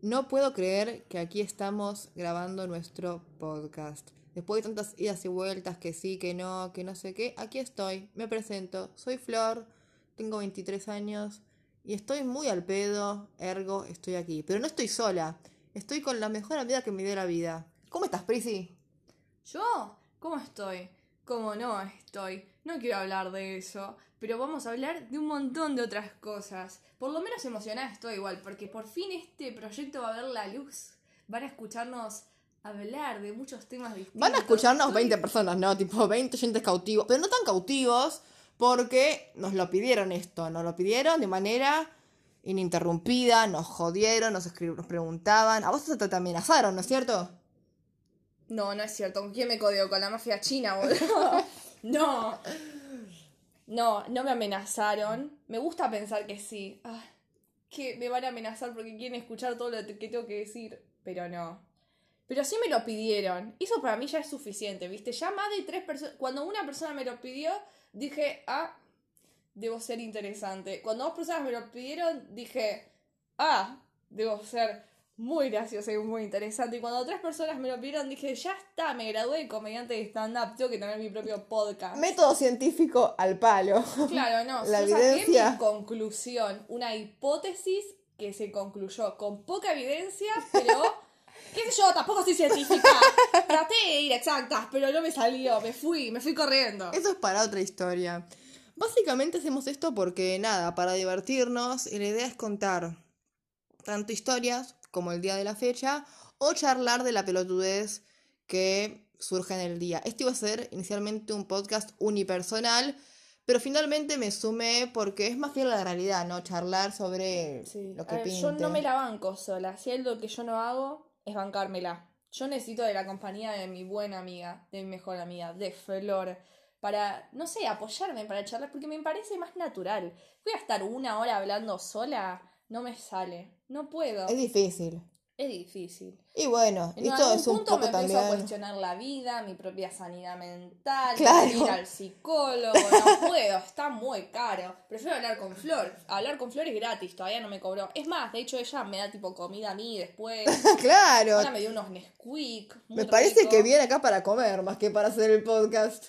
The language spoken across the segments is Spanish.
No puedo creer que aquí estamos grabando nuestro podcast. Después de tantas idas y vueltas, que sí, que no, que no sé qué, aquí estoy, me presento. Soy Flor, tengo 23 años y estoy muy al pedo, ergo, estoy aquí. Pero no estoy sola, estoy con la mejor amiga que me dio la vida. ¿Cómo estás, Prisi? ¿Yo? ¿Cómo estoy? ¿Cómo no estoy? No quiero hablar de eso, pero vamos a hablar de un montón de otras cosas. Por lo menos emocionada estoy igual, porque por fin este proyecto va a ver la luz. Van a escucharnos hablar de muchos temas distintos. Van a escucharnos Estoy- 20 personas, ¿no? Tipo 20 oyentes cautivos, pero no tan cautivos porque nos lo pidieron esto, nos lo pidieron de manera ininterrumpida, nos jodieron, nos, nos preguntaban, a vos te, te amenazaron, ¿no es cierto? No, no es cierto. ¿Con quién me codeo? Con la mafia china, boludo. no. No, no me amenazaron. Me gusta pensar que sí. Ah, que me van a amenazar porque quieren escuchar todo lo que tengo que decir. Pero no. Pero sí me lo pidieron. Eso para mí ya es suficiente, ¿viste? Ya más de tres personas. Cuando una persona me lo pidió, dije, ah, debo ser interesante. Cuando dos personas me lo pidieron, dije, ah, debo ser muy graciosa y muy interesante. Y cuando tres personas me lo pidieron, dije, ya está, me gradué de comediante de stand-up, tengo que tener mi propio podcast. Método científico al palo. Claro, no. La yo saqué evidencia. mi conclusión, una hipótesis que se concluyó con poca evidencia, pero qué sé yo, tampoco soy científica. Traté de ir exactas, pero no me salió, me fui, me fui corriendo. Eso es para otra historia. Básicamente hacemos esto porque nada, para divertirnos y la idea es contar tanto historias como el día de la fecha o charlar de la pelotudez que surge en el día. Este iba a ser inicialmente un podcast unipersonal, pero finalmente me sumé porque es más fiel a la realidad, ¿no? Charlar sobre Sí. lo que ver, yo no me la banco sola. Si es lo que yo no hago, es bancármela. Yo necesito de la compañía de mi buena amiga, de mi mejor amiga, de Flor, para, no sé, apoyarme para charlar, porque me parece más natural. Voy a estar una hora hablando sola, no me sale. No puedo. Es difícil. Es difícil. Y bueno, En esto algún es un punto poco me empiezo a también... cuestionar la vida, mi propia sanidad mental, Claro. ir al psicólogo, no puedo, está muy caro. Prefiero hablar con Flor. Hablar con Flor es gratis, todavía no me cobró. Es más, de hecho ella me da tipo comida a mí después. claro. Ahora me dio unos Nesquik. muy Me parece rico. que viene acá para comer más que para hacer el podcast.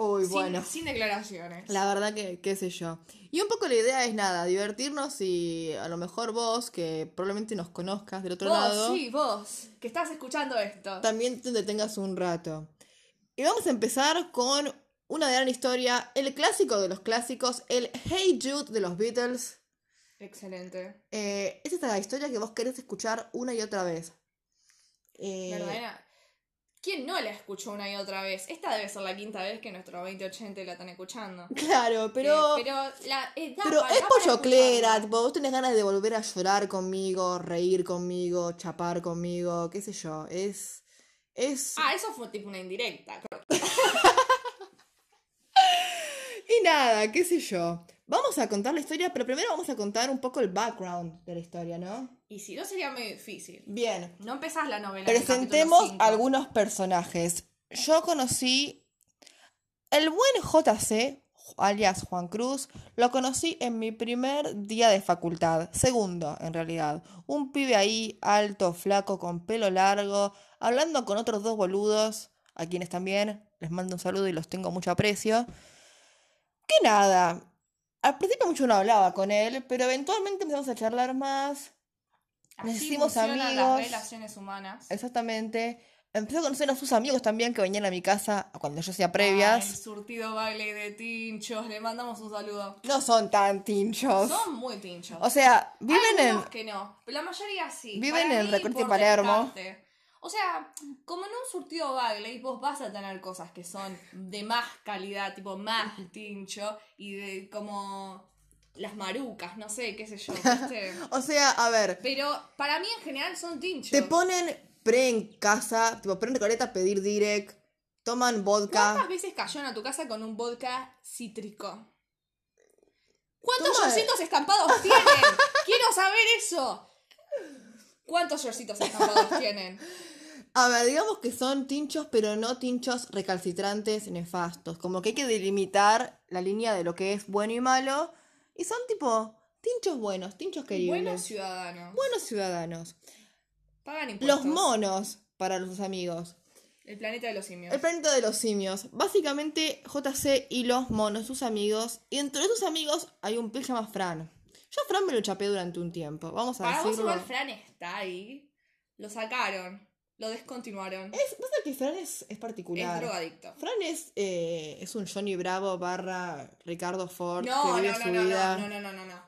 Uy, Sin, bueno. sin declaraciones. La verdad que, qué sé yo. Y un poco la idea es nada, divertirnos y a lo mejor vos, que probablemente nos conozcas del otro vos, lado, sí, vos, que estás escuchando esto. también te detengas un rato. Y vamos a empezar con una gran historia, el clásico de los clásicos, el Hey Jude de los Beatles. Excelente. Eh, es la historia que vos querés escuchar una y otra vez. Eh, Verdadera. ¿Quién no la escuchó una y otra vez? Esta debe ser la quinta vez que nuestros 2080 la están escuchando. Claro, pero... Eh, pero la, eh, da Pero pa- es tipo, vos tenés ganas de volver a llorar conmigo, reír conmigo, chapar conmigo, qué sé yo, es... Es... Ah, eso fue tipo una indirecta. Y nada, qué sé yo. Vamos a contar la historia, pero primero vamos a contar un poco el background de la historia, ¿no? Y si no sería muy difícil. Bien, No empezás la novela. en el presentemos algunos personajes. Yo conocí el buen JC, alias Juan Cruz, lo conocí en mi primer día de facultad, segundo en realidad. Un pibe ahí, alto, flaco, con pelo largo, hablando con otros dos boludos, a quienes también les mando un saludo y los tengo mucho aprecio. Que nada, al principio mucho no hablaba con él, pero eventualmente empezamos a charlar más. Así nos hicimos amigos. las relaciones humanas. Exactamente. Empecé a conocer a sus amigos también que venían a mi casa cuando yo hacía Ah, el previas. surtido baile de tinchos. Le mandamos un saludo. No son tan tinchos. Son muy tinchos. O sea, viven Hay en. que no, pero la mayoría sí. Viven Para en mí, Recorte por Palermo. descarte. O sea, como en un surtido baile, vos vas a tener cosas que son de más calidad, tipo más tincho, y de como las marucas, no sé, qué sé yo, ¿viste? O sea, a ver, Pero para mí en general son tinchos. te ponen pre en casa, tipo pre en Recoleta pedir direct, toman vodka. ¿Cuántas veces cayó a tu casa con un vodka cítrico? ¿Cuántos Toma- estampados tienen? Quiero saber eso. ¿Cuántos yorcitos estampados tienen? A ver, digamos que son tinchos, pero no tinchos recalcitrantes, nefastos. Como que hay que delimitar la línea de lo que es bueno y malo. Y son tipo Tinchos buenos, tinchos queribles. Buenos ciudadanos. Buenos ciudadanos. Pagan impuestos. Los monos para los amigos. El planeta de los simios. El planeta de los simios. Básicamente, JC y los monos, sus amigos. Y entre sus amigos hay un pibe que se llama Fran. Yo a Fran me lo chapé durante un tiempo. Vamos a Para vos decirlo. igual Fran está ahí. Lo sacaron. Lo descontinuaron. Es, pasa que Fran es, es Es particular. drogadicto. Fran es, eh, es un Johnny Bravo barra Ricardo Ford No, que vive no, no, su no, vida. no, no, no, no, no.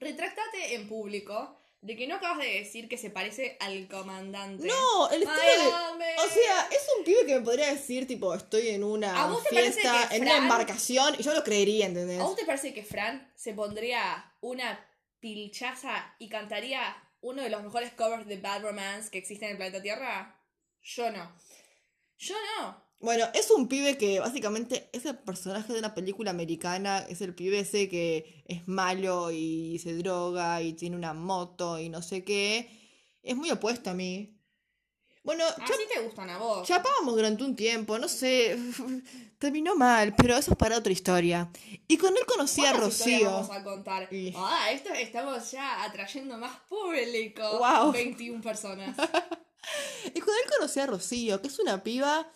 Retractate en público de que no acabas de decir que se parece al comandante. No, el estilo de. O sea, es un pibe que me podría decir, tipo, estoy en ¿A una vos te parece fiesta, que en una embarcación, y yo lo creería, ¿entendés? ¿A vos te parece que Fran se pondría una pilchaza y cantaría uno de los mejores covers de Bad Romance que existe en el planeta Tierra? Yo no. Yo no. Bueno, es un pibe que básicamente es el personaje de una película americana, es el pibe ese que es malo y se droga y tiene una moto y no sé qué. Es muy opuesto a mí. Bueno, ya, Así te gustan a vos. chapábamos durante un tiempo, no sé, terminó mal, pero eso es para otra historia. Y con él conocí a ¿Cuántas historias Rocío. vamos a contar? Y- Ah, esto estamos ya atrayendo más público. Guau. 21 personas. Y con él conocí a Rocío, que es una piba,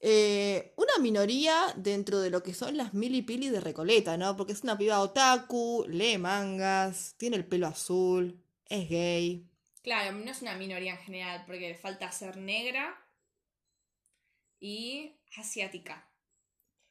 eh, una minoría dentro de lo que son las milipili de Recoleta, ¿no? Porque es una piba otaku, lee mangas, tiene el pelo azul, es gay. Claro, no es una minoría en general, porque le falta ser negra y asiática.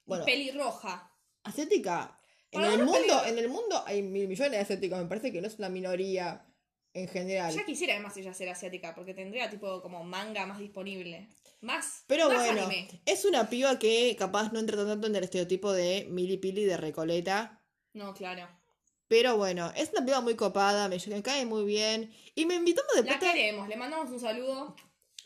Bueno, y pelirroja. asiática. En el, mundo, en el mundo hay mil millones de asiáticos, me parece que no es una minoría en general. Ya quisiera además ella ser asiática, porque tendría tipo como manga más disponible. Más. Pero más bueno, anime. es una piba que capaz no entra tanto en el estereotipo de milipili de Recoleta. No, claro. Pero bueno, es una piba muy copada, me, me cae muy bien. Y me invitó a de La queremos, le mandamos un saludo.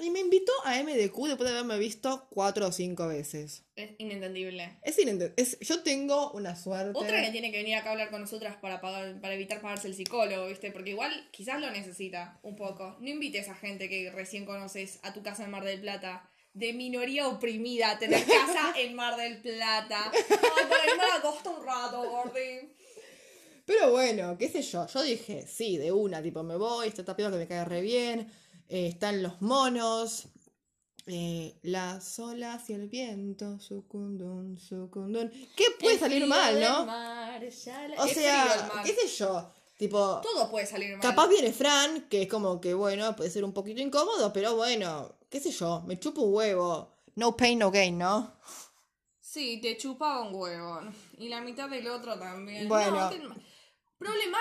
Y me invitó a MDQ después de haberme visto cuatro o cinco veces. Es inentendible. Es inente- es Yo tengo una suerte. Otra que tiene que venir acá a hablar con nosotras para pagar, para evitar pagarse el psicólogo, ¿viste? Porque igual quizás lo necesita un poco. No invites a gente que recién conoces a tu casa en Mar del Plata. De minoría oprimida, tener casa en Mar del Plata. Ay, para irme a costa un rato, gordi. Pero bueno, qué sé yo. Yo dije, sí, de una, tipo, me voy, está piba que me cae re bien. Eh, están los monos. eh, las olas y el viento, sucundun, sucundun. ¿Qué puede El salir mal, no? mar, la- O el sea, qué sé yo. Tipo, Todo puede salir mal. Capaz viene Fran, que es como que, bueno, puede ser un poquito incómodo, pero bueno, qué sé yo, me chupo un huevo. No pain, no gain, ¿no? Sí, te chupaba un huevo. Y la mitad del otro también. Bueno. No, te-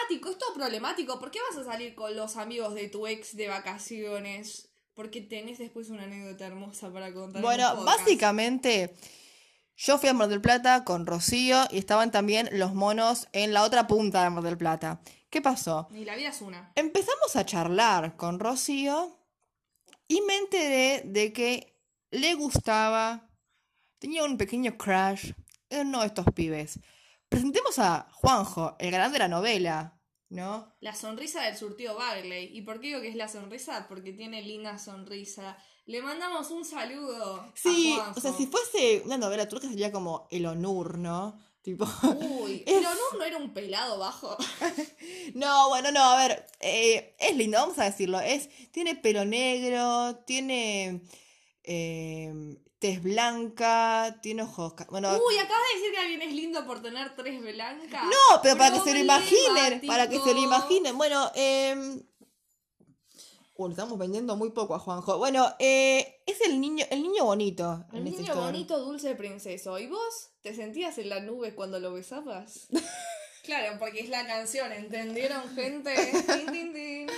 Problemático, es todo problemático. ¿Por qué vas a salir con los amigos de tu ex de vacaciones? Porque tenés después una anécdota hermosa para contar. Bueno, básicamente, yo fui a Mar del Plata con Rocío y estaban también los monos en la otra punta de Mar del Plata. ¿Qué pasó? Y la vida es una. Empezamos a charlar con Rocío y me enteré de que le gustaba, tenía un pequeño crush en uno de estos pibes. Presentemos a Juanjo, el galán de la novela, ¿no? La sonrisa del surtido Bagley. ¿Y por qué digo que es la sonrisa? Porque tiene linda sonrisa. Le mandamos un saludo. Sí, a o sea, si fuese una novela turca sería como El Onur, ¿no? Tipo. Uy, Es- pero no, no era un pelado bajo. No, bueno, no, a ver, eh, es lindo, vamos a decirlo. Es, tiene pelo negro, tiene eh, tez blanca, tiene ojos. Bueno, Uy, acabas de decir que alguien es lindo por tener tres blancas. no, pero para que se lo imaginen, para que se lo imaginen. Bueno, eh, estamos vendiendo muy poco a Juanjo. Bueno, eh, es el niño, el niño bonito. El niño historia. bonito, dulce princeso. ¿Y vos te sentías en la nube cuando lo besabas? claro, porque es la canción, ¿entendieron, gente? Tin, tin, tin.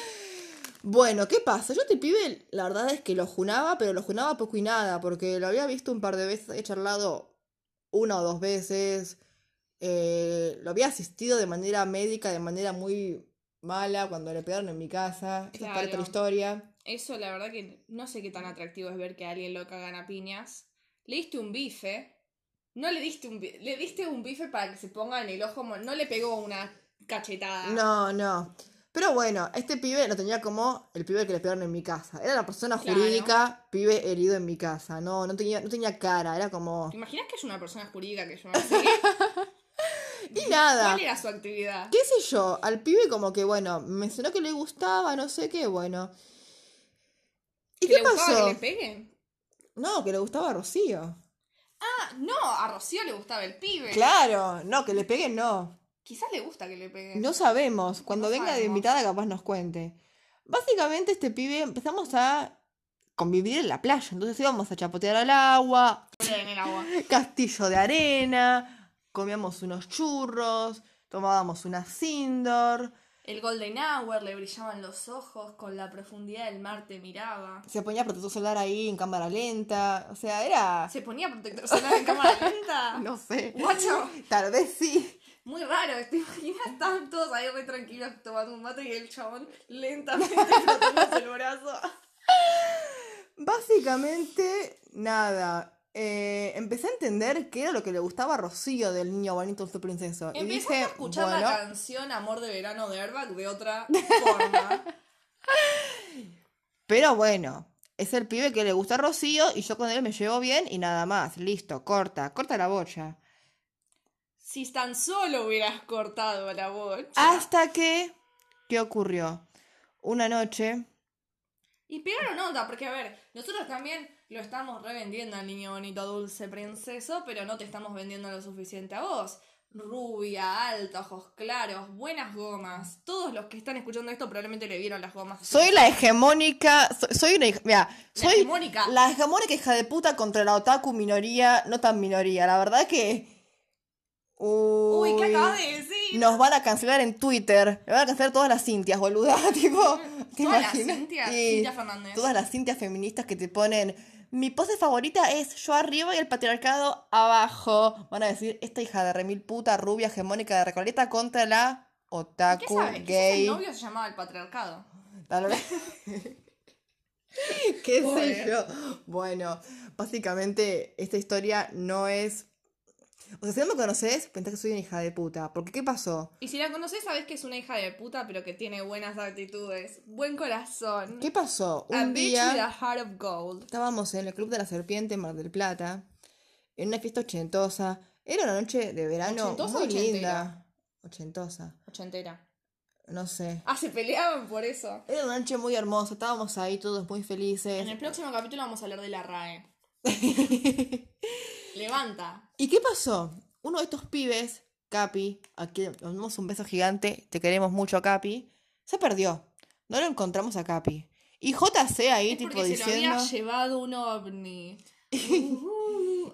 Bueno, ¿qué pasa? Yo te pibe, la verdad es que lo junaba, pero lo junaba poco y nada, porque lo había visto un par de veces, he charlado una o dos veces, eh, lo había asistido de manera médica, de manera muy mala, cuando le pegaron en mi casa, esa es Claro. historia. Eso, la verdad que no sé qué tan atractivo es ver que a alguien lo cagan a piñas. Le diste un bife. No le diste un bife. Le diste un bife para que se ponga en el ojo. No le pegó una cachetada. No, no. Pero bueno, este pibe lo tenía como el pibe que le pegaron en mi casa. Era una persona Claro. jurídica, pibe herido en mi casa. No, no tenía, no tenía cara, era como... ¿Te imaginas que es una persona jurídica que yo así? Y nada. ¿Cuál era su actividad? ¿Qué sé yo? Al pibe como que, bueno, mencionó que le gustaba, no sé qué, bueno. ¿Y ¿Que qué le gustaba pasó? que le peguen? No, que le gustaba a Rocío. Ah, no, a Rocío le gustaba el pibe. Claro, no, que le peguen no. Quizás le gusta que le peguen. No sabemos. Cuando No venga de invitada capaz nos cuente. Básicamente este pibe empezamos a convivir en la playa. Entonces íbamos a chapotear al agua, en el agua. castillo de arena, comíamos unos churros, tomábamos una Sindor, El Golden Hour le brillaban los ojos, con la profundidad del mar te miraba. se ponía protector solar ahí en cámara lenta. O sea, era... ¿Se ponía protector solar en cámara lenta? No sé. Guacho, Tal vez sí. Muy raro, ¿te imaginas? Estaban todos ahí re tranquilos tomando un mate y el chabón lentamente frotándose el brazo. Básicamente, nada. eh, empecé a entender qué era lo que le gustaba a Rocío del niño bonito dulce princeso. Y Empezaste dije, a escuchar bueno, la canción Amor de Verano de Airbag de otra forma. pero bueno, es el pibe que le gusta a Rocío y yo con él me llevo bien y nada más. Listo, corta, corta la bocha. Si tan solo hubieras cortado la voz. Hasta que, ¿qué ocurrió? Una noche, Y pegaron onda, porque a ver, nosotros también lo estamos revendiendo al niño bonito dulce princeso, pero no te estamos vendiendo lo suficiente a vos. Rubia, alta, ojos claros, buenas gomas. Todos los que están escuchando esto probablemente le vieron las gomas. soy la hegemónica, soy, soy una, hija- mira, La soy hegemónica. la hegemónica hija de puta contra la otaku minoría, no tan minoría. La verdad que... Uy, ¿qué acabas de decir? Nos van a cancelar en Twitter. Me van a cancelar todas las Cintias, boluda. tipo, ¿te Todas las imaginas? Cintias, Sí, Cintia Fernández. Todas las Cintias feministas que te ponen. Mi pose favorita es yo arriba y el patriarcado abajo. Van a decir, esta hija de remil puta rubia hegemónica de Recoleta contra la ¿Qué otaku sabes? Quizás gay. el novio se llamaba el patriarcado. Tal vez. ¿Qué sé yo? Bueno, básicamente esta historia no es... O sea, si no me conoces, pensás que soy una hija de puta. Porque ¿qué pasó? Y si la conoces, sabes que es una hija de puta, pero que tiene buenas actitudes. Buen corazón. ¿Qué pasó? A Un bitch with a día heart of gold. estábamos en el Club de la Serpiente en Mar del Plata, en una fiesta ochentosa. Era una noche de verano ¿Ochentosa muy o ochentera? linda. Ochentosa, Ochentera. no sé. Ah, se peleaban por eso. Era una noche muy hermosa, estábamos ahí todos muy felices. En el próximo capítulo vamos a hablar de la RAE. Levanta. ¿Y qué pasó? Uno de estos pibes, Capi, aquí le damos un beso gigante, te queremos mucho, Capi, se perdió. No lo encontramos a Capi. Y JC ahí, Es tipo, porque se lo diciendo. había llevado un ovni.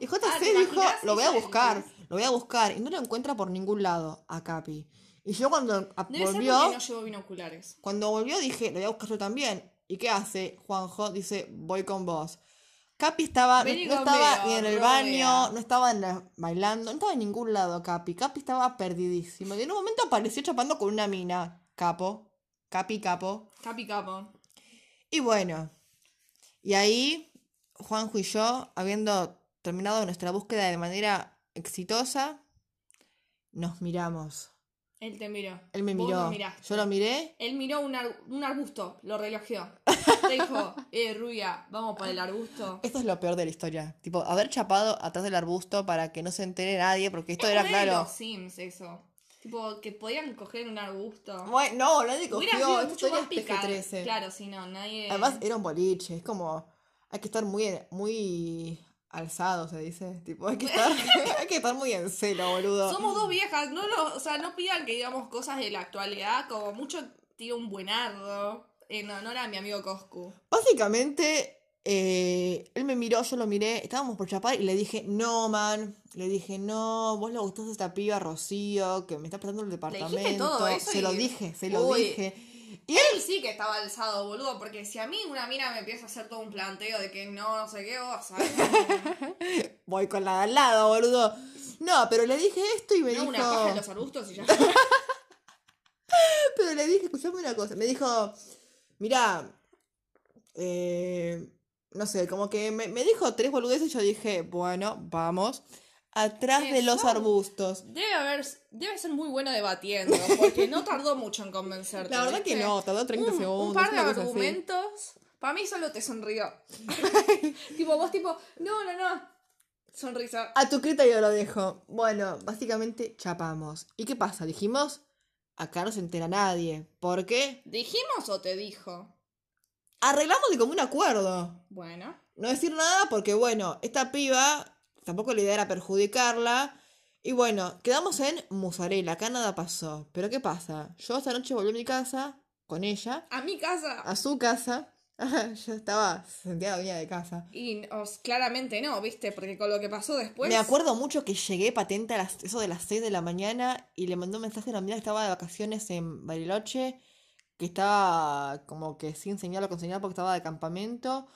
Y JC Ah, ¿te dijo, lo voy a buscar, lo voy a buscar. Y no lo encuentra por ningún lado a Capi. Y yo cuando a- Debe ser volvió, porque no llevó binoculares. cuando volvió dije, lo voy a buscar yo también. ¿Y qué hace? Juanjo dice, voy con vos. Capi estaba, no, estaba ni en el baño, no estaba en la- bailando, no estaba en ningún lado Capi. Capi estaba perdidísimo. Y en un momento apareció chapando con una mina. Capo. Capi, capo. Capi capo. Y bueno, y ahí Juanjo y yo, habiendo terminado nuestra búsqueda de manera exitosa, nos miramos. Él te miró. Él me Vos miró, miraste. yo lo miré. Él miró un, ar- un arbusto, lo relojeó. Te dijo, eh, rubia, vamos para el arbusto. Esto es lo peor de la historia. Tipo, haber chapado atrás del arbusto para que no se entere nadie, porque esto Es era de claro. los Sims eso. Tipo, que podían coger un arbusto. Bueno, no, nadie Hubiera cogió. sido Esta mucho historia más es picante. PG-13. Claro, sí, no, nadie... Además, era un boliche. Es como. Hay que estar muy, muy alzado, se dice. Tipo, hay que estar, hay que estar muy en celo, boludo. Somos dos viejas, no, no, o sea, no pidan que digamos cosas de la actualidad, como mucho tiro un buenardo en honor a mi amigo Coscu. Básicamente, eh, él me miró, yo lo miré, estábamos por chapar y le dije, no, man. Le dije, no, vos le gustás a esta piba Rocío, que me está prestando el departamento. todo eso se y- lo dije, se lo Uy. dije. Y Él sí que estaba alzado, boludo, porque si a mí una mina me empieza a hacer todo un planteo de que no, no sé qué, vos sabés. voy con la de al lado, boludo. No, pero le dije esto y me No, dijo. una paja en los arbustos y ya. Pero le dije, escuchame una cosa. Me dijo, mirá, eh, no sé, como que me, me dijo tres boludeces y yo dije, bueno, vamos. Atrás de los arbustos. Debe haber, debe ser muy bueno debatiendo, porque no tardó mucho en convencerte. La verdad que no, tardó 30 un, segundos. Un par de argumentos. Para mí solo te sonrió. tipo, vos tipo, no, no, no. Sonrisa. A tu criterio lo dejo. Bueno, básicamente chapamos. ¿Y qué pasa? Dijimos, acá no se entera nadie. ¿Por qué? ¿Dijimos o te dijo? Arreglamos de común acuerdo. Bueno. No decir nada porque, bueno, esta piba, tampoco la idea era perjudicarla. Y bueno, quedamos en Musarela, acá nada pasó. Pero ¿qué pasa? Yo esta noche volví a mi casa con ella, A mi casa. a su casa. Yo estaba, sentía dueña de casa. Y os- claramente no, ¿viste? Porque con lo que pasó después. Me acuerdo mucho que llegué patente a las, eso de las 6 de la mañana y le mandé un mensaje a una amiga que estaba de vacaciones en Bariloche, que estaba como que sin señal o con señal porque estaba de campamento.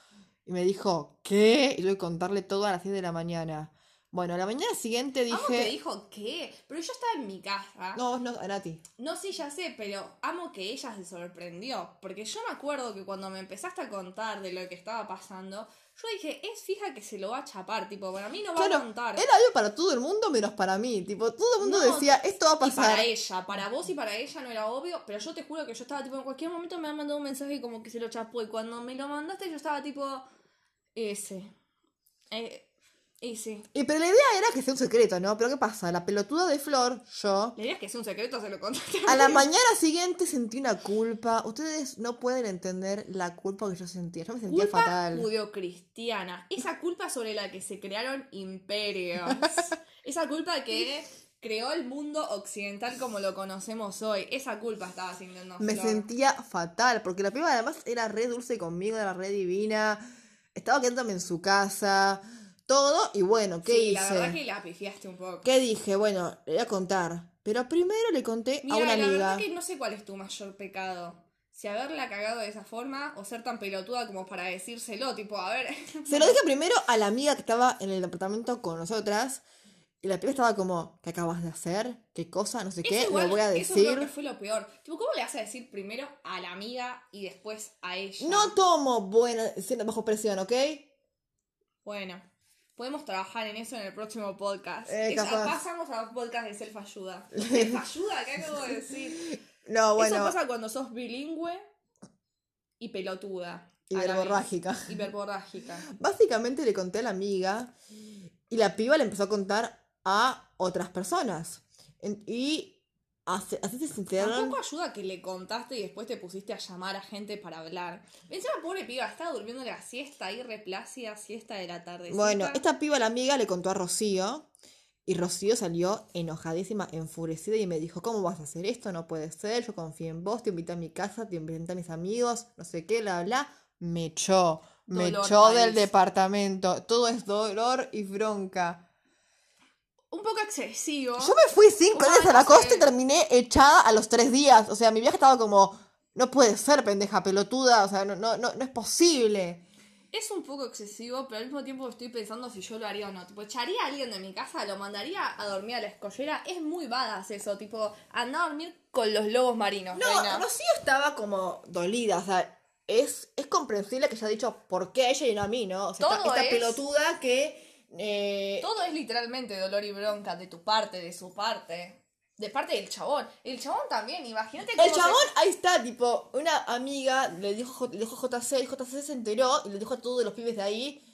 Y me dijo, ¿qué? Y tuve que contarle todo a las 6 de la mañana. Bueno, a la mañana siguiente Amo que dije... dijo qué. Pero yo estaba en mi casa. No, no, a Nati. No, sí, ya sé, pero amo que ella se sorprendió. Porque yo me acuerdo que cuando me empezaste a contar de lo que estaba pasando, yo dije, es fija que se lo va a chapar. Tipo, para mí no va a contar. era obvio para todo el mundo menos para mí. Tipo, todo el mundo No, decía, esto va a Y pasar. para ella, para vos y para ella no era obvio, pero yo te juro que yo estaba tipo, en cualquier momento me ha mandado un mensaje como que se lo chapó y cuando me lo mandaste yo estaba tipo, ese, eh, ese. Y pero la idea era que sea un secreto, ¿no? Pero ¿qué pasa? La pelotuda de Flor, yo, La idea es que es un secreto, se lo contaste. A la mañana siguiente sentí una culpa. Ustedes no pueden entender la culpa que yo sentía. Yo me sentía Culpa fatal. judeocristiana. Esa culpa sobre la que se crearon imperios. Esa culpa que creó el mundo occidental como lo conocemos hoy. Esa culpa estaba sintiendo Me Flor. sentía fatal, porque la piba además era re dulce conmigo, era re divina. Estaba quedándome en su casa, todo. Y bueno, ¿qué Sí, hice? la verdad que la pifiaste un poco. ¿Qué dije? Bueno, le voy a contar. Pero primero le conté a una la amiga. verdad que no sé cuál es tu mayor pecado. Si haberla cagado de esa forma o ser tan pelotuda como para decírselo, tipo, a ver. Se lo dije primero a la amiga que estaba en el departamento con nosotras. Y la piba estaba como, ¿qué acabas de hacer? ¿Qué cosa? No sé qué. Igual- Lo voy a Eso creo que decir. fue lo peor. Tipo, ¿cómo le vas a decir primero a la amiga y después a ella? No tomo buena siendo bajo presión, ¿ok? Bueno, podemos trabajar en eso en el próximo podcast. Eh, pasamos a los podcasts de self-ayuda. ¿Self-ayuda? ¿Qué acabo de decir? No, bueno. Eso pasa cuando sos bilingüe y pelotuda. Y a la vez. verborrágica. Y verborrágica. Básicamente le conté a la amiga y la piba le empezó a contar a otras personas. Y enteraron. Tampoco ayuda que le contaste y después te pusiste a llamar a gente para hablar. Encima, pobre piba, estaba durmiendo la siesta ahí, replácida, siesta de la tarde. Bueno, esta piba, la amiga, le contó a Rocío. Y Rocío salió enojadísima, enfurecida y me dijo, ¿cómo vas a hacer esto? No puede ser, yo confío en vos, te invité a mi casa, te invité a mis amigos, no sé qué, bla, bla. Me echó, me Dolor echó del departamento. Todo es dolor y bronca. Un poco excesivo. Yo me fui cinco ¿Cómo días a la costa y terminé echada a los tres días. O sea, mi viaje estaba como, no puede ser, pendeja, pelotuda. O sea, no, no, no, no es posible. Es un poco excesivo, pero al mismo tiempo estoy pensando si yo lo haría o no. Tipo, echaría a alguien de mi casa, lo mandaría a dormir a la escollera. Es muy badass eso, tipo, anda a dormir con los lobos marinos. No, reina. Rocío estaba como dolida. O sea, es, es comprensible que haya dicho por qué a ella y no a mí, ¿no? O sea, esta, Todo esta es- pelotuda que. Eh, Todo es literalmente dolor y bronca de tu parte, de su parte. De parte del chabón. El chabón también, imagínate cómo El se- chabón, ahí está, tipo, una amiga le dijo, le dijo JC, y JC se enteró y le dijo a todos los pibes de ahí,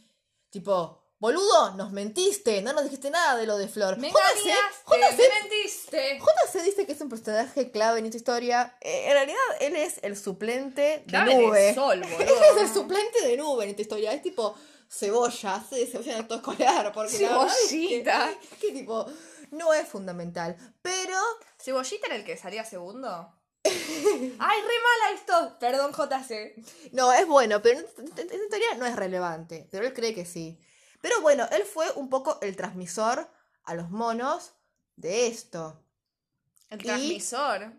tipo, boludo, nos mentiste, no nos dijiste nada de lo de Flor. Me JC, engañaste, me mentiste. JC dice que es un personaje clave en esta historia. Eh, en realidad, él es el suplente de Clave de nube. sol, él boludo. es el suplente de nube en esta historia. Es tipo cebolla, de cebolla en acto escolar. Porque la verdad es que- Cebollita. que, tipo, no es fundamental. Pero ¿Cebollita era el que salía segundo? ¡Ay, re mala esto! Perdón, JC. No, es bueno, pero en en- en teoría no es relevante. Pero él cree que sí. Pero bueno, él fue un poco el transmisor a los monos de esto. El Y- transmisor.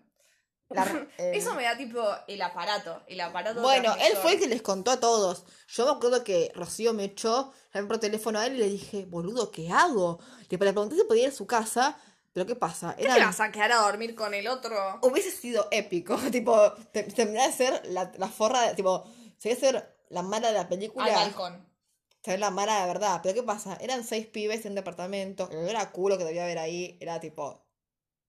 La- eh, Eso me da tipo el aparato. El aparato Bueno, él fue el que les contó a todos. Yo me acuerdo que Rocío me echó, llamé por teléfono a él y le dije, boludo, ¿qué hago? Le pregunté si podía ir a su casa, pero ¿qué pasa? ¿Qué Era, te vas a quedar a dormir con el otro? Hubiese sido épico, tipo, te- terminar de ser la, la forra, de, tipo, se ser la mala de la película. Al balcón. ser la mala de verdad. Pero ¿qué pasa? Eran seis pibes en un departamento. El olor a culo que debía haber ahí era tipo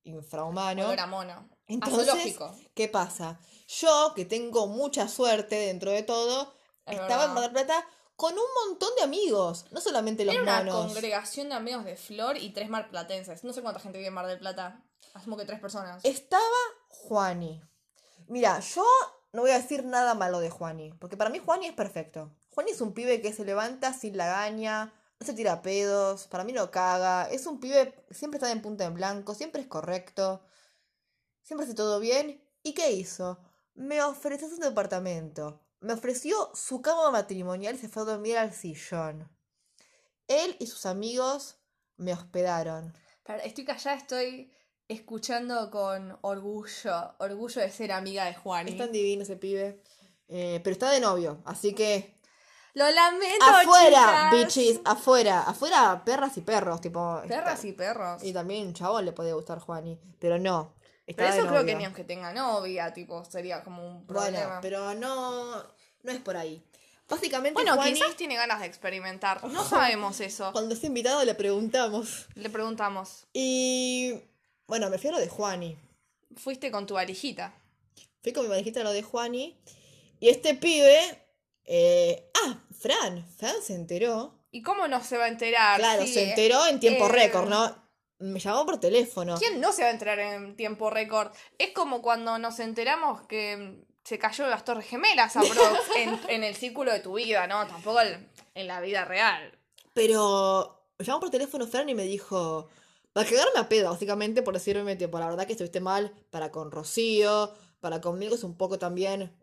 infrahumano. Olor a mono. Entonces. ¿qué pasa? Yo, que tengo mucha suerte dentro de todo, Es estaba en. Mar del Plata con un montón de amigos, no solamente los Era una monos. congregación de amigos de Flor y tres marplatenses. No sé cuánta gente vive en Mar del Plata. Asumo que tres personas. Estaba Juani. Mira, yo no voy a decir nada malo de Juani, porque para mí Juani es perfecto. Juani es un pibe que se levanta sin lagaña, no se tira pedos, para mí no caga, es un pibe, siempre está en punta en blanco, siempre es correcto, siempre hace todo bien. ¿Y qué hizo? Me ofreció su departamento, me ofreció su cama matrimonial y se fue a dormir al sillón. Él y sus amigos me hospedaron. Estoy callada, estoy escuchando con orgullo. Orgullo de ser amiga de Juani. Es tan divino ese pibe. Eh, pero está de novio, así que Lo lamento, afuera, chicas. bichis, afuera, afuera perras y perros, tipo. Perras y perros. Y también un chavo le puede gustar Juani, pero no. Pero eso creo que ni aunque tenga novia, tipo, sería como un Bueno, problema. pero no, no es por ahí. Básicamente, Bueno, Juani, quizás tiene ganas de experimentar. No sabemos eso. cuando es invitado le preguntamos. Le preguntamos. Y bueno, me fui a lo de Juani. Fuiste con tu valijita. Fui con mi manejita a lo de Juani. Y este pibe. eh, ah, Fran. Fran se enteró. ¿Y cómo no se va a enterar? Claro, Sí, se enteró en tiempo eh, récord, ¿no? Me llamó por teléfono. ¿Quién no se va a enterar en tiempo récord? Es como cuando nos enteramos que se cayó las Torres Gemelas aprox, en, en el círculo de tu vida, ¿no? Tampoco el- en la vida real. Pero me llamó por teléfono Fran y me dijo, para cagarme a pedo, básicamente, por decirme, tipo, la verdad que estuviste mal para con Rocío, para conmigo es un poco también,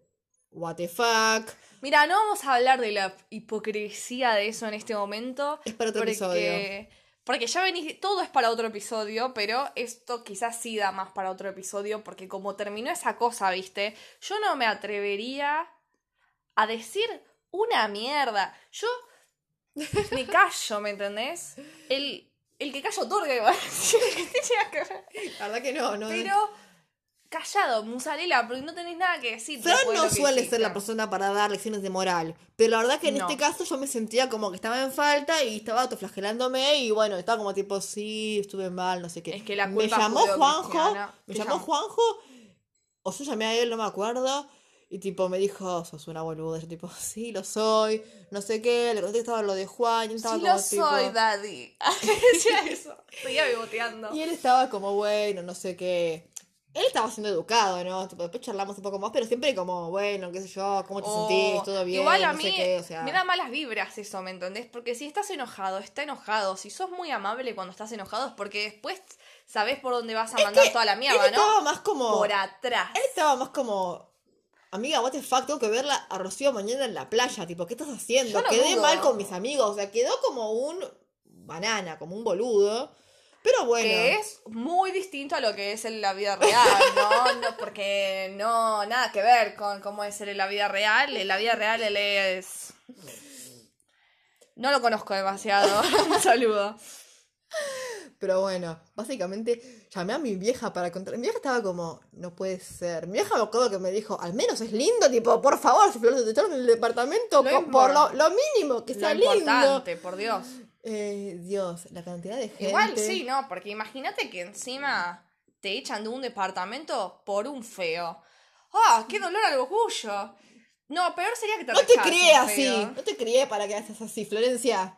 what the fuck. Mira, no vamos a hablar de la hipocresía de eso en este momento. Es para otro porque, episodio. Porque ya venís, todo es para otro episodio, pero esto quizás sí da más para otro episodio, porque como terminó esa cosa, viste, yo no me atrevería a decir una mierda. Yo me callo, ¿me entendés? El, el que callo otorga, decir. La verdad que no, no. Pero callado, musarela, porque no tenés nada que decir. Fran no suele hiciste. ser la persona para dar lecciones de moral, pero la verdad que en No. este caso yo me sentía como que estaba en falta y estaba autoflagelándome y bueno, estaba como tipo, sí, estuve mal, no sé qué. Es que la me culpa llamó judeocristiana- Juanjo, me llamó llamó. Juanjo, o yo llamé a él, no me acuerdo, y tipo me dijo, sos una boluda, yo tipo, sí, lo soy, no sé qué, le conté que estaba lo de Juan y él estaba Sí como lo tipo... soy, daddy. Decía eso. Seguía bigoteando. Y él estaba como, bueno, no sé qué. Él estaba siendo educado, ¿no? Tipo, después charlamos un poco más, pero siempre como, bueno, qué sé yo, ¿cómo te sentís? ¿Todo bien? Oh, Igual a no mí sé qué, o sea. me da malas vibras eso, ¿me entendés? Porque si estás enojado, está enojado. Si sos muy amable cuando estás enojado es porque después sabés por dónde vas a mandar toda la él mierda, estaba ¿no? más como. Por atrás. Él estaba más como. Amiga, what the fuck, tengo que verla a Rocío mañana en la playa, tipo, ¿qué estás haciendo? No Quedé dudo. mal con mis amigos, o sea, quedó como un banana, como un boludo. Pero bueno. Que es muy distinto a lo que es en la vida real, ¿no? no porque no, nada que ver con cómo es él en la vida real. En la vida real él es... No lo conozco demasiado. Un saludo. Pero bueno, básicamente llamé a mi vieja para contar. Mi vieja estaba como, no puede ser. Mi vieja me acuerdo que me dijo, al menos es lindo, tipo, por favor, si Flor te echaron del departamento, Lo co- por lo, lo mínimo, que Lo sea lindo. importante, por Dios. Eh, Dios, la cantidad de gente. Igual sí, ¿no? Porque imagínate que encima te echan de un departamento por un feo. ¡Ah, qué dolor al orgullo! No, peor sería que te No te crié así, no te crié para que hagas así, Florencia.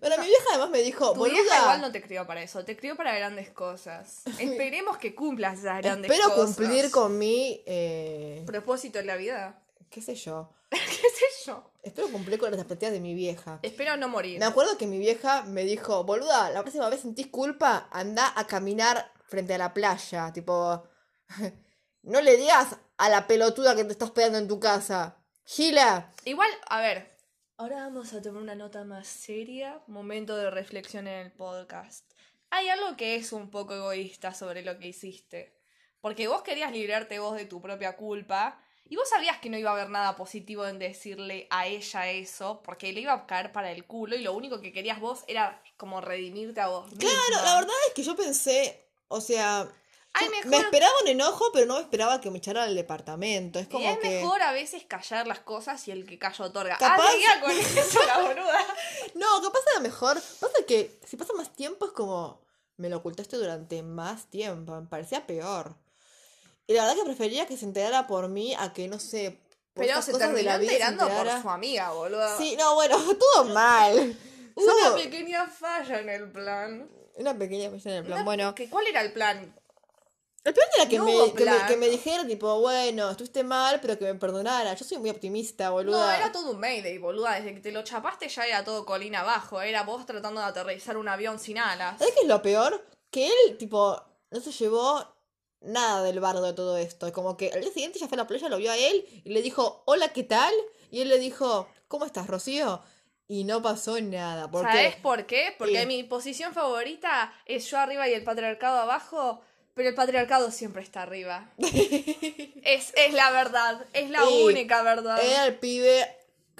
Pero mi vieja además me dijo, Tu boluda, vieja igual no te crió para eso, te crió para grandes cosas. Esperemos que cumplas esas grandes espero cosas. cumplir con mi, eh, Propósito en la vida. Qué sé yo, ¿Qué sé yo? espero cumplir con las expectativas de mi vieja. Espero no morir. Me acuerdo que mi vieja me dijo, boluda, la próxima vez sentís culpa, anda a caminar frente a la playa. Tipo, no le digas a la pelotuda que te está hospedando en tu casa. Gila. Igual, a ver. Ahora vamos a tomar una nota más seria. Momento de reflexión en el podcast. Hay algo que es un poco egoísta sobre lo que hiciste. Porque vos querías librarte vos de tu propia culpa. Y vos sabías que no iba a haber nada positivo en decirle a ella eso. Porque le iba a caer para el culo. Y lo único que querías vos era como redimirte a vos. Claro, misma. la verdad es que yo pensé, o sea, Ay, yo mejor- me esperaba un enojo, pero no me esperaba que me echara del departamento. Es Y como es que... mejor a veces callar las cosas y el que calla otorga. Capaz- Ah, con eso, la boluda. No, capaz era mejor. Pasa que si pasa más tiempo es como, me lo ocultaste durante más tiempo, me parecía peor. Y la verdad que prefería que se enterara por mí a que, no sé, por Pero se cosas de la vida se enterando por su amiga, boludo. Sí, no, bueno, todo mal. Una Somos- pequeña falla en el plan. Una pequeña falla en el plan. Una- Bueno, ¿que ¿Cuál era el plan? el plan era que, No me, que, me, que me dijera, tipo, bueno, estuviste mal, pero que me perdonara. Yo soy muy optimista, boluda. No, era todo un Mayday, boluda. Desde que te lo chapaste ya era todo colina abajo. Era vos tratando de aterrizar un avión sin alas. ¿Sabes qué es lo peor? Que él, tipo, no se llevó nada del bardo de todo esto. Como que al día siguiente ya fue a la playa, lo vio a él y le dijo, hola, ¿qué tal? Y él le dijo, ¿cómo estás, Rocío? Y no pasó nada. ¿Por ¿Sabes qué? por qué? Porque Sí. mi posición favorita es yo arriba y el patriarcado abajo. Pero el patriarcado siempre está arriba. es, es la verdad. Es la Y única verdad. Era el pibe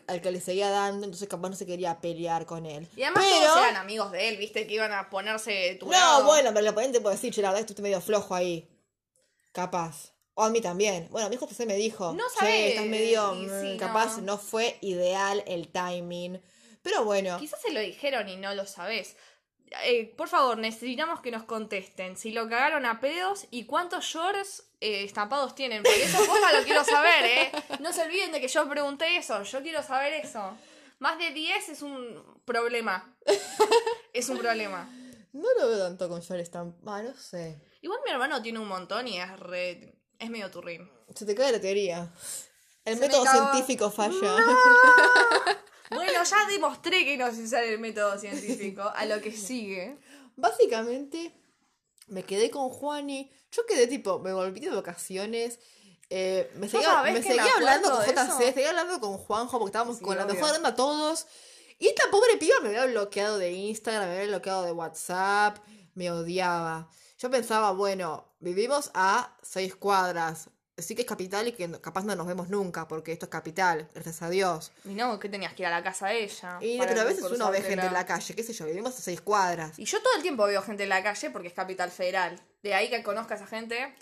al que le seguía dando, entonces capaz no se quería pelear con él. Y además pero... todos eran amigos de él, viste, que iban a ponerse tu No, bueno, pero el oponente puede decir, che, la verdad estuviste medio flojo ahí. Capaz. O a mí también. Bueno, mi hijo se me dijo, No che, sabés, estás medio, mm, capaz no. no. fue ideal el timing. Pero bueno, Quizás se lo dijeron y no lo sabés. Eh, por favor, necesitamos que nos contesten si lo cagaron a pedos y cuántos shorts eh, estampados tienen. Porque eso posta lo quiero saber, ¿eh? No se olviden de que yo pregunté eso. Yo quiero saber eso. Más de 10 es un problema. Es un problema. no lo veo tanto con Shore Stamp. Ah, no sé. Igual mi hermano tiene un montón y es re... Es medio turrín. Se te cae la teoría. El Se método científico falla. Bueno, ya demostré que no sé usar el método científico. A lo que sigue. Básicamente, me quedé con Juani. Yo quedé tipo, me volví de vacaciones. eh, me ¿Vos seguía, me seguía me hablando con JC, seguía hablando con Juanjo porque estábamos Sí, con la mejor onda todos. Y esta pobre piba me había bloqueado de Instagram, me había bloqueado de WhatsApp, me odiaba. Yo pensaba, bueno, vivimos a seis cuadras. Sí que es capital y que capaz no nos vemos nunca, porque esto es capital, gracias a Dios. Y no, que tenías que ir a la casa de ella. Y pero a veces uno ve gente en la calle, qué sé yo, vivimos a seis cuadras. Y yo todo el tiempo veo gente en la calle porque es capital federal. De ahí que conozca a esa gente.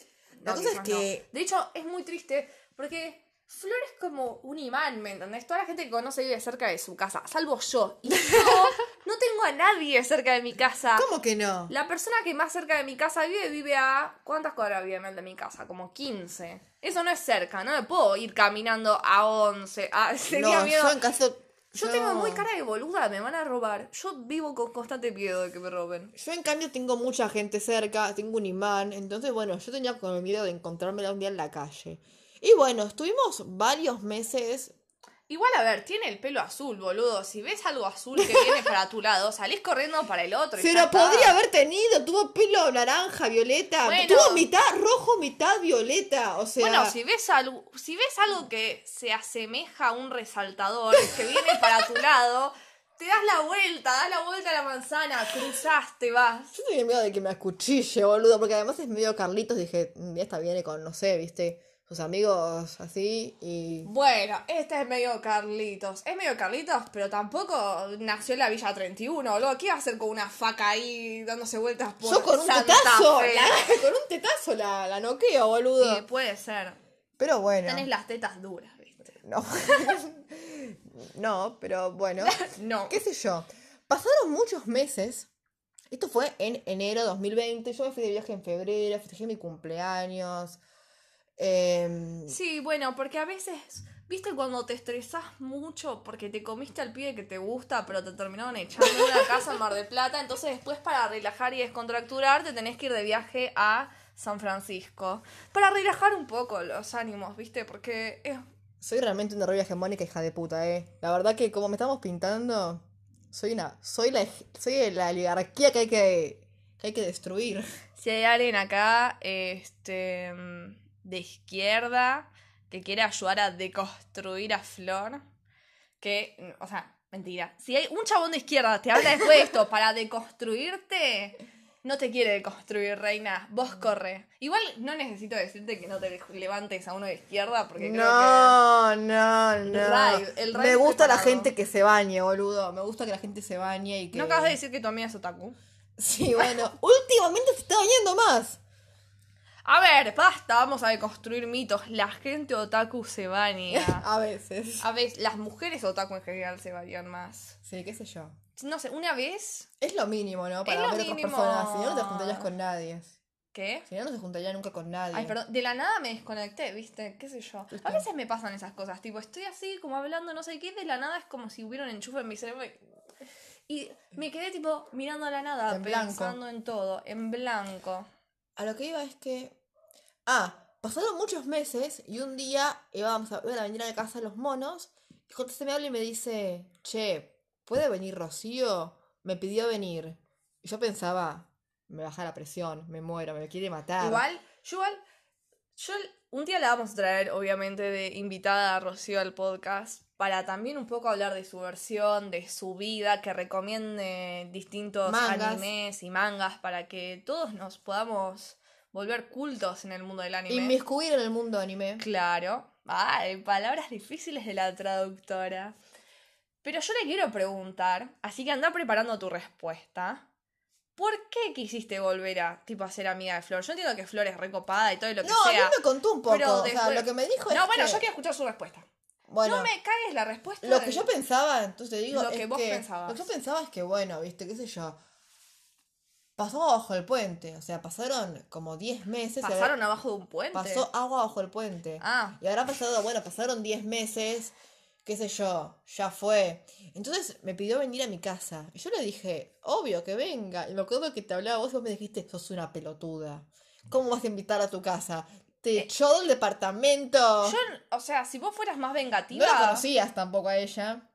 La no, cosa es no. que- De hecho, es muy triste porque Flor es como un imán, ¿me entendés? Toda la gente que conoce vive cerca de su casa, salvo yo. Y yo no tengo a nadie cerca de mi casa. ¿Cómo que no? La persona que más cerca de mi casa vive, vive a. ¿Cuántas cuadras vive de mi casa? Como 15. Eso no es cerca, no me puedo ir caminando a 11. Ah, tenía no, miedo. yo en caso... Yo tengo muy cara de boluda, me van a robar. Yo vivo con constante miedo de que me roben. Yo en cambio tengo mucha gente cerca, tengo un imán, entonces bueno, yo tenía con el miedo de encontrármela un día en la calle. Y bueno, estuvimos varios meses. Igual, a ver, tiene el pelo azul, boludo. Si ves algo azul que viene para tu lado, salís corriendo para el otro. Se lo podría haber tenido, tuvo pelo naranja, violeta, Bueno. tuvo mitad rojo, mitad violeta, o sea... Bueno, si ves algo, si ves algo que se asemeja a un resaltador que viene para tu lado, te das la vuelta, das la vuelta a la manzana, cruzaste, vas. Yo tenía miedo de que me acuchille, boludo, porque además es medio Carlitos, dije, "Mm, esta viene con, no sé, viste, sus amigos así, y... Bueno, este es medio Carlitos. Es medio Carlitos, pero tampoco nació en la Villa 31, boludo. ¿Qué iba a hacer con una faca ahí dándose vueltas por Yo con un Santa tetazo, Fe? la- con un tetazo la, la noqueo, boludo. Sí, puede ser. Pero bueno. Tenés las tetas duras, ¿viste? No. no, pero bueno. No. ¿Qué sé yo? Pasaron muchos meses. Esto fue en enero de 2020. Yo me fui de viaje en febrero, festejé mi cumpleaños. Em, Sí, bueno, porque a veces, viste cuando te estresás mucho porque te comiste al pibe que te gusta, pero te terminaron echando una casa en Mar del Plata, entonces después para relajar y descontracturar te tenés que ir de viaje a San Francisco. Para relajar un poco los ánimos, viste, porque es... soy realmente una rubia hegemónica hija de puta, eh. La verdad que como me estamos pintando, soy una. Soy la, soy la oligarquía que hay que, que hay que destruir. Si hay alguien acá, este, mm, de izquierda, que quiere ayudar a deconstruir a Flor, que, mm, o sea, mentira. Si hay un chabón de izquierda te habla después de esto para deconstruirte, no te quiere deconstruir, reina. Vos corre. Igual no necesito decirte que no te levantes a uno de izquierda, porque creo que... No, no, no. Raid, el raid me gusta la gente que se bañe, boludo. Me gusta que la gente se bañe y que. ¿No acabas de decir que tu amiga es otaku? Sí, bueno. últimamente se está bañando más. A ver, basta, vamos a deconstruir mitos. La gente otaku se baña. A veces. A veces, las mujeres otaku en general se varían más. Sí, qué sé yo. No sé, una vez. Es lo mínimo, ¿no? Para lo ver otras mínimo. personas. Si no, no te juntarías con nadie. ¿Qué? Si no, no se juntaría nunca con nadie. Ay, perdón, de la nada me desconecté, ¿viste? ¿Qué sé yo? A veces me pasan esas cosas, tipo, estoy así como hablando no sé qué, de la nada es como si hubiera un enchufe en mi cerebro. y- Y me quedé tipo mirando a la nada, En blanco. pensando en todo, en blanco. A lo que iba es que. Ah, pasaron muchos meses y un día íbamos a, iban a venir a la casa los monos. Y JC me habla y me dice: Che, ¿puede venir Rocío? Me pidió venir. Y yo pensaba: Me baja la presión, me muero, me quiere matar. Igual, yo igual, yo un día la vamos a traer, obviamente, de invitada a Rocío al podcast, para también un poco hablar de su versión, de su vida, que recomiende distintos Mangas. animes y mangas para que todos nos podamos volver cultos en el mundo del anime. Inmiscuir en el mundo anime. Claro. Ay, palabras difíciles de la traductora. Pero yo le quiero preguntar, así que anda preparando tu respuesta. ¿Por qué quisiste volver a, tipo, a ser amiga de Flor? Yo entiendo que Flor es recopada y todo y lo que No, a mí sea. me contó un poco. pero o sea, después- lo que me dijo es No, bueno, que- yo quiero escuchar su respuesta. Bueno, No me cagues la respuesta. Lo que yo pensaba, entonces te digo, Lo es que vos que pensabas. lo que yo pensaba es que, bueno, viste, qué sé yo, pasó bajo el puente, o sea, pasaron como 10 meses. habrá- Pasaron abajo de un puente. pasó agua bajo el puente. Ah, Y habrá pasado, bueno, pasaron 10 meses, qué sé yo, ya fue. Entonces me pidió venir a mi casa. Y yo le dije, obvio que venga. Y me acuerdo que te hablaba vos y vos me dijiste, sos una pelotuda. ¿Cómo vas a invitar a tu casa? Te echó del departamento. Eh, yo, o sea, si vos fueras más no vengativa. la conocías tampoco a ella.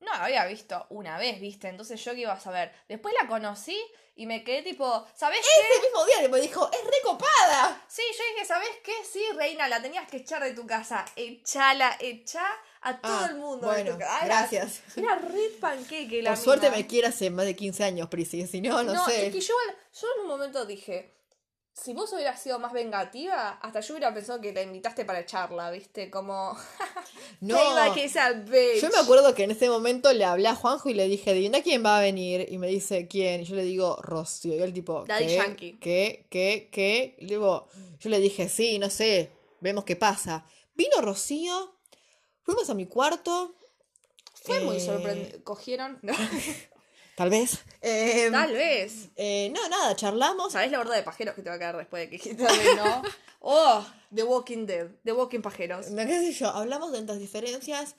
No, la había visto una vez, ¿viste? Entonces yo qué iba a saber. Después la conocí y me quedé tipo, ¿sabés qué? Ese mismo día me dijo, es recopada. Sí, yo dije, ¿sabés qué? Sí, reina, la tenías que echar de tu casa. Echala, echa a todo Ah, el mundo. de bueno, tu casa. Ay, gracias. Era red panqueque la Por suerte me quiere hace más de 15 años, Prisi. Si no, no, sé. es que yo, yo en un momento dije, si vos hubieras sido más vengativa, hasta yo hubiera pensado que la invitaste para echarla, ¿viste? Como, No. bitch. Yo me acuerdo que en ese momento le hablé a Juanjo y le dije, adivina quién va a venir. Y me dice, ¿quién? Y yo le digo, Rocío. Y él tipo, Daddy ¿qué? Yankee. ¿Qué? ¿Qué? ¿Qué? Y luego, yo le dije, sí, no sé, vemos qué pasa. Vino Rocío, fuimos a mi cuarto. Fue muy eh, sorprendente. ¿Cogieron? Tal vez. Eh, Tal vez. eh, no, nada, charlamos. ¿Sabés la verdad de pajeros que te va a quedar después de que vez no? Oh, The Walking Dead. The Walking Pajeros. No, qué sé yo, hablamos de nuestras diferencias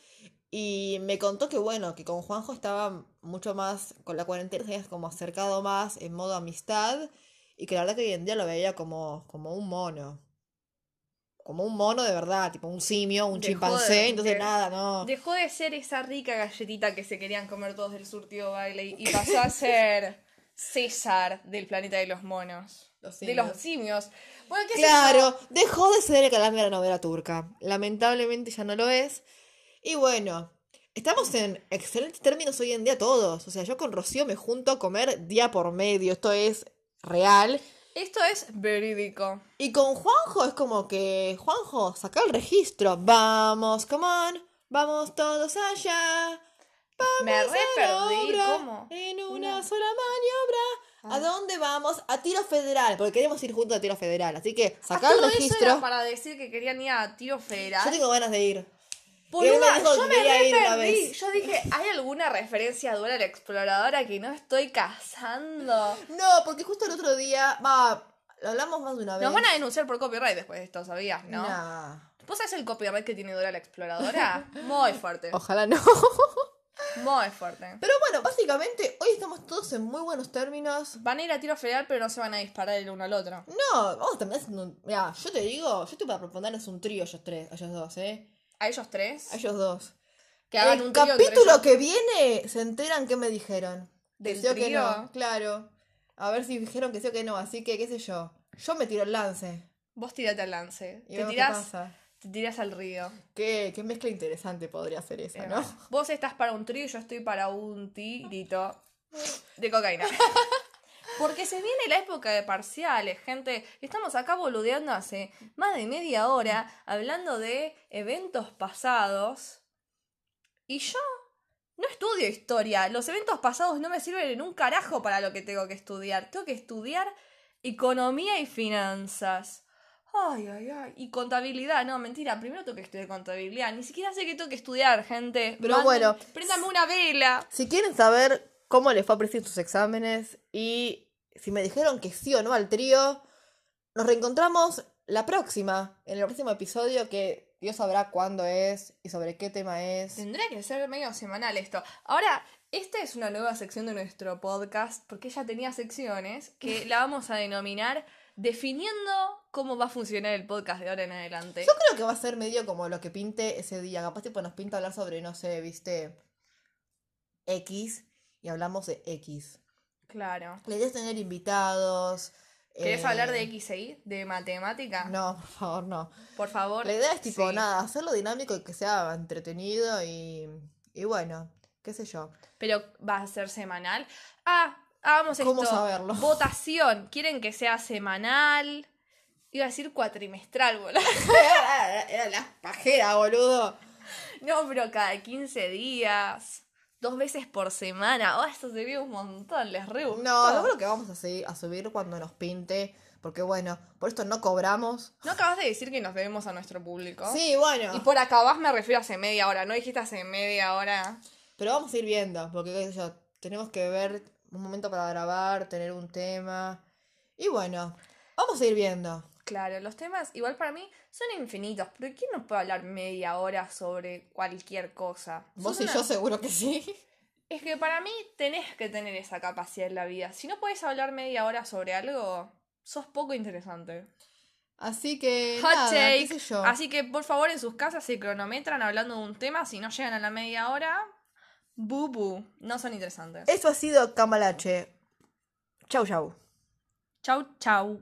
y me contó que bueno, que con Juanjo estaba mucho más, con la cuarentena como acercado más en modo amistad y que la verdad que hoy en día lo veía como, como un mono. Como un mono de verdad, tipo un simio, un Dejó chimpancé, de- entonces de- nada, no. Dejó de ser esa rica galletita que se querían comer todos del surtido baile y pasó a ser César del planeta de los monos. Los De los simios. Bueno, ¿qué? Claro, dejó de ser el calambre de la novela turca. Lamentablemente ya no lo es. Y bueno, estamos en excelentes términos hoy en día todos. O sea, yo con Rocío me junto a comer día por medio. Esto es real. Esto es verídico. Y con Juanjo es como que, Juanjo, saca el registro. Vamos, come on. Vamos todos allá. Me re a perdí. ¿Cómo? En una, Una- sola maniobra. ¿A Ah. dónde vamos? A tiro federal. Porque queremos ir juntos a tiro federal. Así que saca Ah, el todo eso registro. era para decir que querían ir a tiro federal. Yo tengo ganas de ir. Boluda, dijo yo me re perdí. Yo dije, ¿hay alguna referencia a Dora la exploradora que no estoy cazando? No, porque justo el otro día, va, lo hablamos más de una vez. Nos van a denunciar por copyright después de esto, ¿sabías? ¿No? Nah. ¿Vos sabés el copyright que tiene Dora la exploradora? Muy fuerte. Ojalá no. Muy fuerte. Pero bueno, básicamente hoy estamos todos en muy buenos términos. Van a ir a tiro federal, pero no se van a disparar el uno al otro. No, vamos haciendo un... Mira, yo te digo, yo estoy para proponerles un trío ellos tres, a ellos dos, ¿eh? ¿A ellos tres? A ellos dos. Que hagan el un capítulo que viene se enteran qué me dijeron. ¿Del Que que no, claro. A ver si dijeron que sí o que no, así que qué sé yo. Yo me tiro el lance. Vos tirate al lance. Y Te qué tirás, pasa. te tirás al río. Qué, qué mezcla interesante podría ser esa, ¿no? Vos estás para un trío y yo estoy para un tirito de cocaína. Porque se viene la época de parciales, gente. Estamos acá boludeando hace más de media hora hablando de eventos pasados. Y yo no estudio historia. Los eventos pasados no me sirven en un carajo para lo que tengo que estudiar. Tengo que estudiar economía y finanzas. Ay, ay, ay. Y contabilidad. No, mentira. Primero tengo que estudiar contabilidad. Ni siquiera sé qué tengo que estudiar, gente. Pero bueno. Préndame una vela. Si quieren saber cómo les fue a presentar sus exámenes y si me dijeron que sí o no al trío, nos reencontramos la próxima, en el próximo episodio que Dios sabrá cuándo es y sobre qué tema es. Tendría que ser medio semanal esto. Ahora, esta es una nueva sección de nuestro podcast, porque ya tenía secciones que la vamos a denominar definiendo cómo va a funcionar el podcast de ahora en adelante. Yo creo que va a ser medio como lo que pinte ese día. Capaz tipo nos pinta hablar sobre, no sé, viste, X y hablamos de X. Claro. La idea es tener invitados. ¿Querés eh, hablar de X e Y? ¿De matemática? No, por favor, no. Por favor. La idea es tipo, Sí. nada, hacerlo dinámico y que sea entretenido y, y bueno, qué sé yo. Pero va a ser semanal. Ah, hagamos ¿Cómo esto. saberlo? Votación. ¿Quieren que sea semanal? Iba a decir cuatrimestral, boludo. era, era la pajera, boludo. No, pero cada 15 días. Dos veces por semana. Oh, esto sería un montón. Les re gustó. No, yo creo que vamos a, seguir, a subir cuando nos pinte, porque bueno, por esto no cobramos. ¿No acabas de decir que nos debemos a nuestro público? Sí, bueno. Y por acabas me refiero a hace media hora. ¿No dijiste hace media hora? Pero vamos a ir viendo, porque qué sé yo, tenemos que ver un momento para grabar, tener un tema. Y bueno, vamos a ir viendo. Claro, los temas igual para mí son infinitos. Pero ¿quién nos puede hablar media hora sobre cualquier cosa? Vos Sos y una- yo seguro que sí. Es que para mí tenés que tener esa capacidad en la vida. Si no puedes hablar media hora sobre algo, sos poco interesante. Así que Hot nada, take. qué sé yo. Así que por favor en sus casas se cronometran hablando de un tema. Si no llegan a la media hora, bubu, no son interesantes. Eso ha sido Camalache. Chau, chau. Chau, chau.